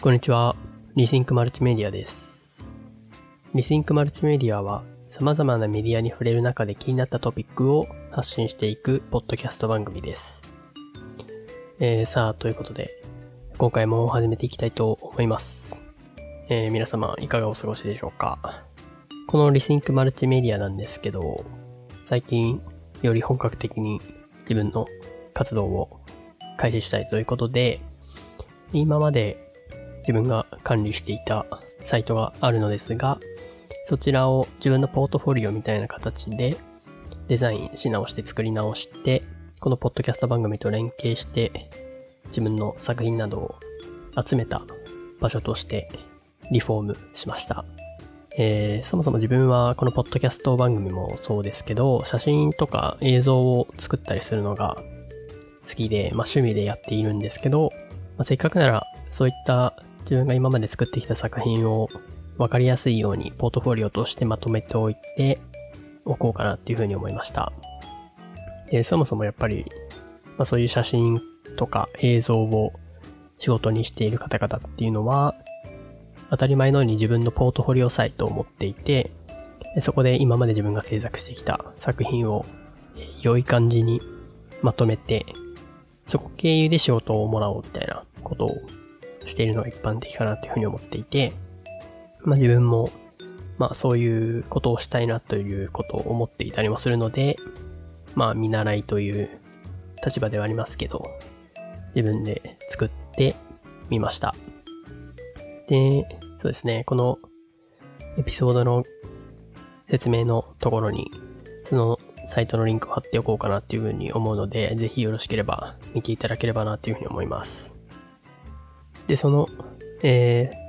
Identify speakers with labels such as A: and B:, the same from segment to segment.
A: こんにちは。 Rethink Multimedia です。 Rethink Multimedia は様々なメディアに触れる中で気になったトピックを発信していくポッドキャスト番組です。えー、さあ、ということで、今回も始めていきたいと思います。えー、皆様いかがお過ごしでしょうかこの Rethink Multimedia なんですけど、最近より本格的に自分の活動を開始したいということで、今まで自分が管理していたサイトがあるのですが、そちらを自分のポートフォリオみたいな形でデザインし直して作り直して、このポッドキャスト番組と連携して自分の作品などを集めた場所としてリフォームしました。えーそもそも自分はこのポッドキャスト番組もそうですけど、写真とか映像を作ったりするのが好きで、まあ、趣味でやっているんですけど、まあ、せっかくならそういった自分が今まで作ってきた作品を分かりやすいようにポートフォリオとしてまとめておいておこうかなっていうふうに思いました。でそもそもやっぱり、まあ、そういう写真とか映像を仕事にしている方々っていうのは当たり前のように自分のポートフォリオサイトを持っていてそこで今まで自分が制作してきた作品をえ良い感じにまとめてそこ経由で仕事をもらおうみたいなことをしているのが一般的かなというふうに思っていて、まあ自分も、まあそういうことをしたいなということを思っていたりもするので、まあ見習いという立場ではありますけど、自分で作ってみました。で、そうですね、このエピソードの説明のところに、そのサイトのリンクを貼っておこうかなっていうふうに思うので、ぜひよろしければ見ていただければなっていうふうに思います。で、その、えー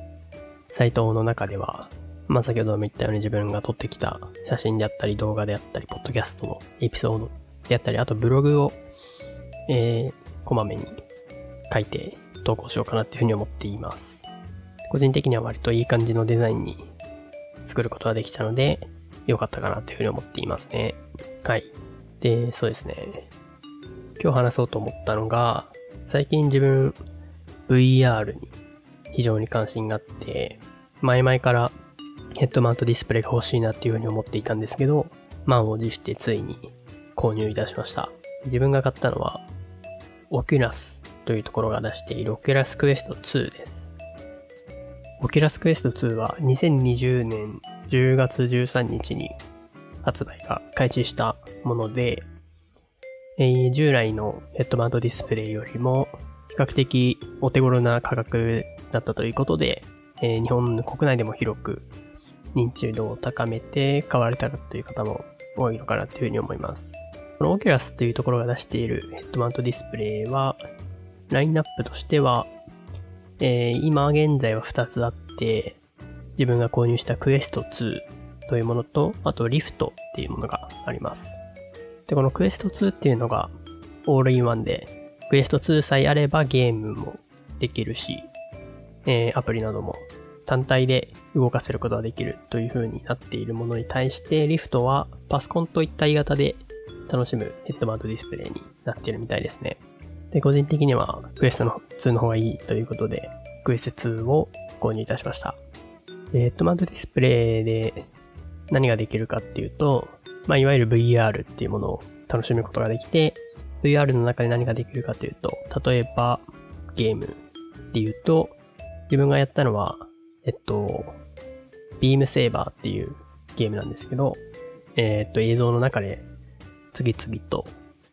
A: サイトの中では、まあ、先ほども言ったように自分が撮ってきた写真であったり、動画であったり、ポッドキャストのエピソードであったり、あとブログを、えーこまめに書いて投稿しようかなっていうふうに思っています。個人的には割といい感じのデザインに作ることができたので、良かったかなというふうに思っていますね。はい。で、そうですね。今日話そうと思ったのが、最近自分 VR に非常に関心があって、前々からヘッドマウントディスプレイが欲しいなっていうふうに思っていたんですけど、満を持してついに購入いたしました。自分が買ったのは、Oculus というところが出している Oculus Quest 2です。 Oculus Quest 2は2020年10月13日に発売が開始したもので、えー従来のヘッドマウントディスプレイよりも比較的お手頃な価格だったということで、えー日本国内でも広く認知度を高めて買われたという方も多いのかなというふうに思います。この Oculus というところが出しているヘッドマウントディスプレイは、ラインナップとしては、えー今現在は2つあって、自分が購入した Quest 2というものと、あと Rift っていうものがあります。で、この Quest 2っていうのがオールインワンで、 Quest 2さえあればゲームもできるし、えーアプリなども単体で動かせることができるという風になっているものに対して、 Rift はパソコンと一体型で楽しむヘッドマウントディスプレイになっているみたいですね。で、個人的にはクエストの2の方がいいということで、クエスト2を購入いたしました。でヘッドマウントディスプレイで何ができるかっていうと、まあ、いわゆる VR っていうものを楽しむことができて、VR の中で何ができるかというと、例えばゲームっていうと、自分がやったのは、えっと、ビームセーバーっていうゲームなんですけど、えっと、映像の中で次々と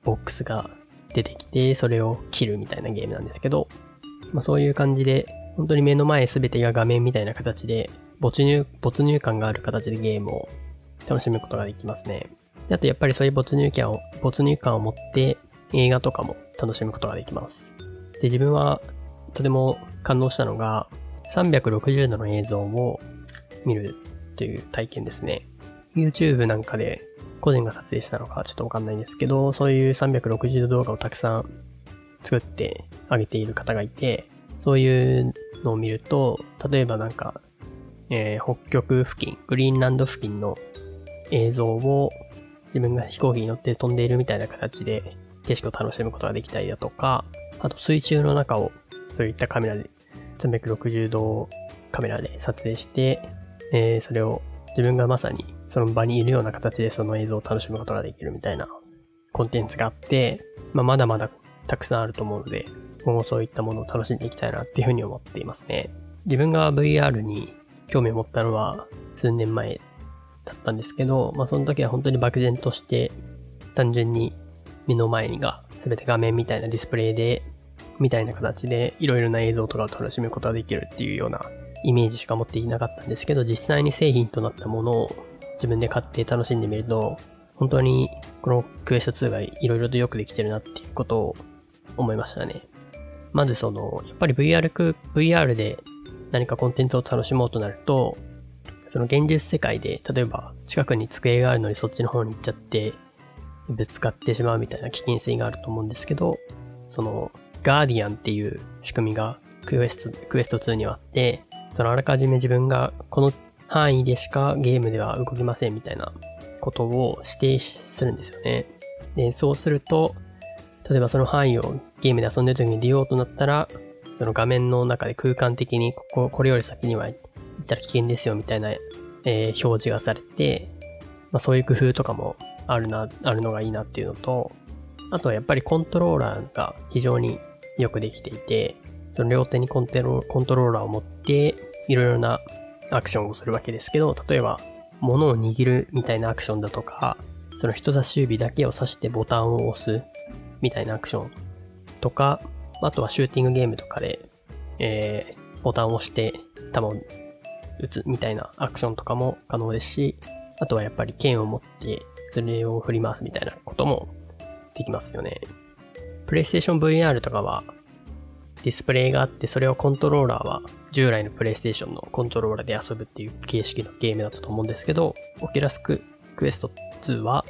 A: ボックスが出てきて、それを切るみたいなゲームなんですけど、まあ、そういう感じで、本当に目の前すべてが画面みたいな形で、没入、没入感がある形でゲームを楽しむことができますね。であとやっぱりそういう没入感を、没入感を持って映画とかも楽しむことができます。で、自分はとても感動したのが、360度の映像を見るという体験ですね。YouTube なんかで個人が撮影したのかちょっとわかんないんですけど、そういう360度動画をたくさん作ってあげている方がいて、そういうのを見ると、例えばなんか、えー北極付近、グリーンランド付近の映像を自分が飛行機に乗って飛んでいるみたいな形で景色を楽しむことができたりだとか、あと水中の中をそういったカメラで360度カメラで撮影して、えー、それを自分がまさにその場にいるような形でその映像を楽しむことができるみたいなコンテンツがあって、まあ、まだまだたくさんあると思うので、今後そういったものを楽しんでいきたいなっていうふうに思っていますね。自分が VR に興味を持ったのは数年前だったんですけど、まあその時は本当に漠然として単純に目の前が全て画面みたいなディスプレイでみたいな形でいろいろな映像とかを楽しむことができるっていうようなイメージしか持っていなかったんですけど実際に製品となったものを自分で買って楽しんでみると本当にこのクエスト2がいろいろとよくできてるなっていうことを思いましたね。まずその、やっぱり VR, VR で何かコンテンツを楽しもうとなると、その現実世界で、例えば近くに机があるのにそっちの方に行っちゃって、ぶつかってしまうみたいな危険性があると思うんですけど、その、ガーディアンっていう仕組みがクエスト、クエスト2にはあって、そのあらかじめ自分がこの範囲でしかゲームでは動きませんみたいなことを指定するんですよね。で、そうすると、例えばその範囲をゲームで遊んでる時に出ようとなったら、その画面の中で空間的にここ、これより先には行ったら危険ですよみたいな、えー、表示がされて、まあそういう工夫とかもあるな、あるのがいいなっていうのと、あとはやっぱりコントローラーが非常によくできていて、その両手にコンテロコントローラーを持って、いろいろなアクションをするわけですけど、例えば、物を握るみたいなアクションだとか、その人差し指だけを指してボタンを押すみたいなアクションとか、あとはシューティングゲームとかで、えー、ボタンを押して球を撃つみたいなアクションとかも可能ですし、あとはやっぱり剣を持ってそれを振り回すみたいなこともできますよね。PlayStation VR とかはディスプレイがあって、それをコントローラーは従来の PlayStation のコントローラーで遊ぶっていう形式のゲームだったと思うんですけど、オキュラスククエスト2は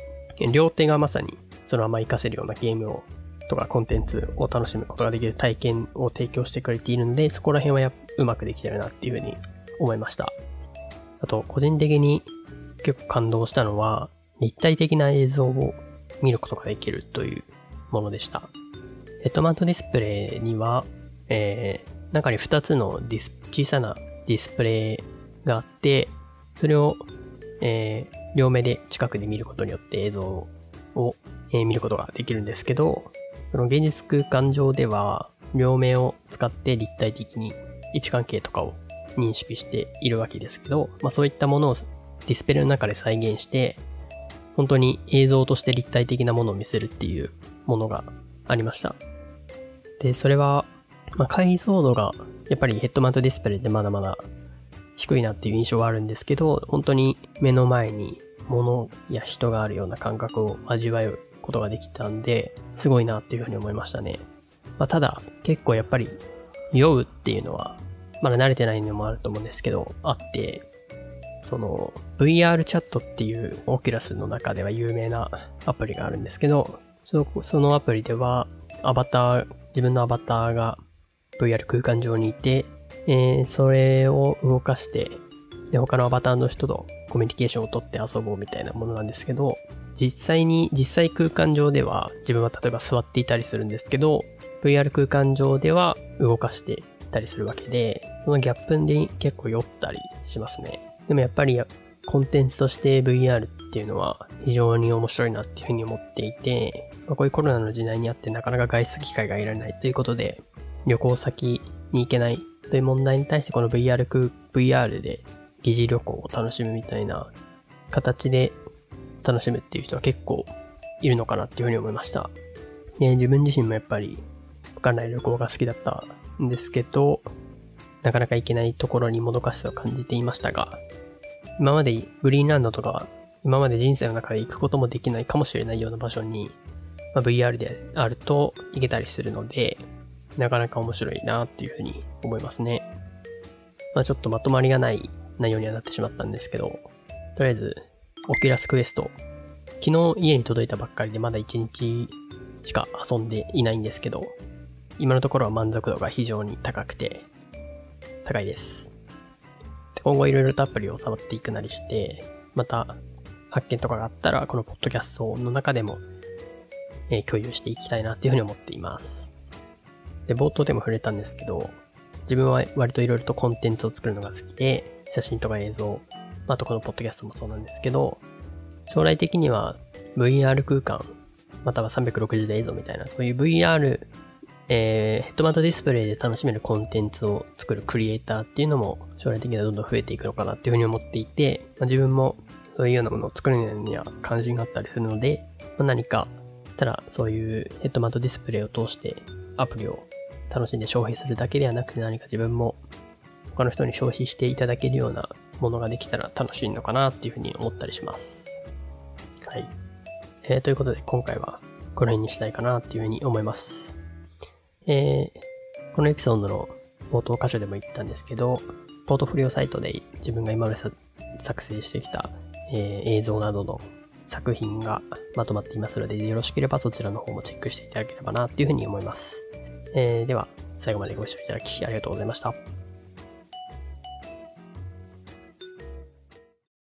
A: 両手がまさにそのまま活かせるようなゲームをとかコンテンツを楽しむことができる体験を提供してくれているので、そこら辺はうまくできてるなっていうふうに思いました。あと、個人的に結構感動したのは、立体的な映像を見ることができるというものでした。ヘッドマウントディスプレイには、えー、中に2つのディス小さなディスプレイがあって、それを、えー、両目で近くで見ることによって映像を、えー、見ることができるんですけど、その現実空間上では、両目を使って立体的に位置関係とかを認識しているわけですけど、まあ、そういったものをディスプレイの中で再現して、本当に映像として立体的なものを見せるっていうものがありました。で、それは、まあ、解像度がやっぱりヘッドマウントディスプレイってまだまだ低いなっていう印象はあるんですけど、本当に目の前に物や人があるような感覚を味わうことができたんで、すごいなっていうふうに思いましたね。まあ、ただ、結構やっぱり酔うっていうのは、まだ慣れてないのもあると思うんですけど、あって、その VR チャットっていうオキュラスの中では有名なアプリがあるんですけど、そのアプリではアバター、自分のアバターが VR 空間上にいて、えー、それを動かして、で、他のアバターの人とコミュニケーションをとって遊ぼうみたいなものなんですけど、実際に、実際空間上では自分は例えば座っていたりするんですけど、VR 空間上では動かしていたりするわけで、そのギャップに結構酔ったりしますね。でもやっぱりコンテンツとして VR っていうのは非常に面白いなっていうふうに思っていて、まあ、こういうコロナの時代にあってなかなか外出機会が得られないということで、旅行先に行けないという問題に対してこの VR, VR で疑似旅行を楽しむみたいな形で楽しむっていう人は結構いるのかなっていうふうに思いました。で、自分自身もやっぱりわかんない旅行が好きだったんですけど、なかなか行けないところにもどかしさを感じていましたが、今までグリーンランドとか今まで人生の中で行くこともできないかもしれないような場所に、まあ、VR であると行けたりするので、なかなか面白いなっていうふうに思いますね。まあちょっとまとまりがない内容にはなってしまったんですけど、とりあえず、 Oculus Quest、昨日家に届いたばっかりでまだ1日しか遊んでいないんですけど、今のところは満足度が非常に高くて、高いです。今後いろいろとアプリを触っていくなりして、また発見とかがあったら、このポッドキャストの中でも、え、共有していきたいなっていうふうに思っています。で、冒頭でも触れたんですけど、自分は割といろいろとコンテンツを作るのが好きで、写真とか映像、あとこのポッドキャストもそうなんですけど、将来的には VR 空間、または360度映像みたいな、そういう VR、えー、ヘッドマウントディスプレイで楽しめるコンテンツを作るクリエイターっていうのも将来的にはどんどん増えていくのかなっていうふうに思っていて、まあ、自分もそういうようなものを作るには関心があったりするので、まあ、何か、ただそういうヘッドマウントディスプレイを通してアプリを楽しんで消費するだけではなくて何か自分も他の人に消費していただけるようなものができたら楽しいのかなっていうふうに思ったりします。はい。えー、ということで今回はこの辺にしたいかなっていうふうに思います。えー、このエピソードの冒頭箇所でも言ったんですけど、ポートフォリオサイトで自分が今まで作成してきた、えー、映像などの作品がまとまっていますので、よろしければそちらの方もチェックしていただければなというふうに思います。えー、では、最後までご視聴いただきありがとうございました。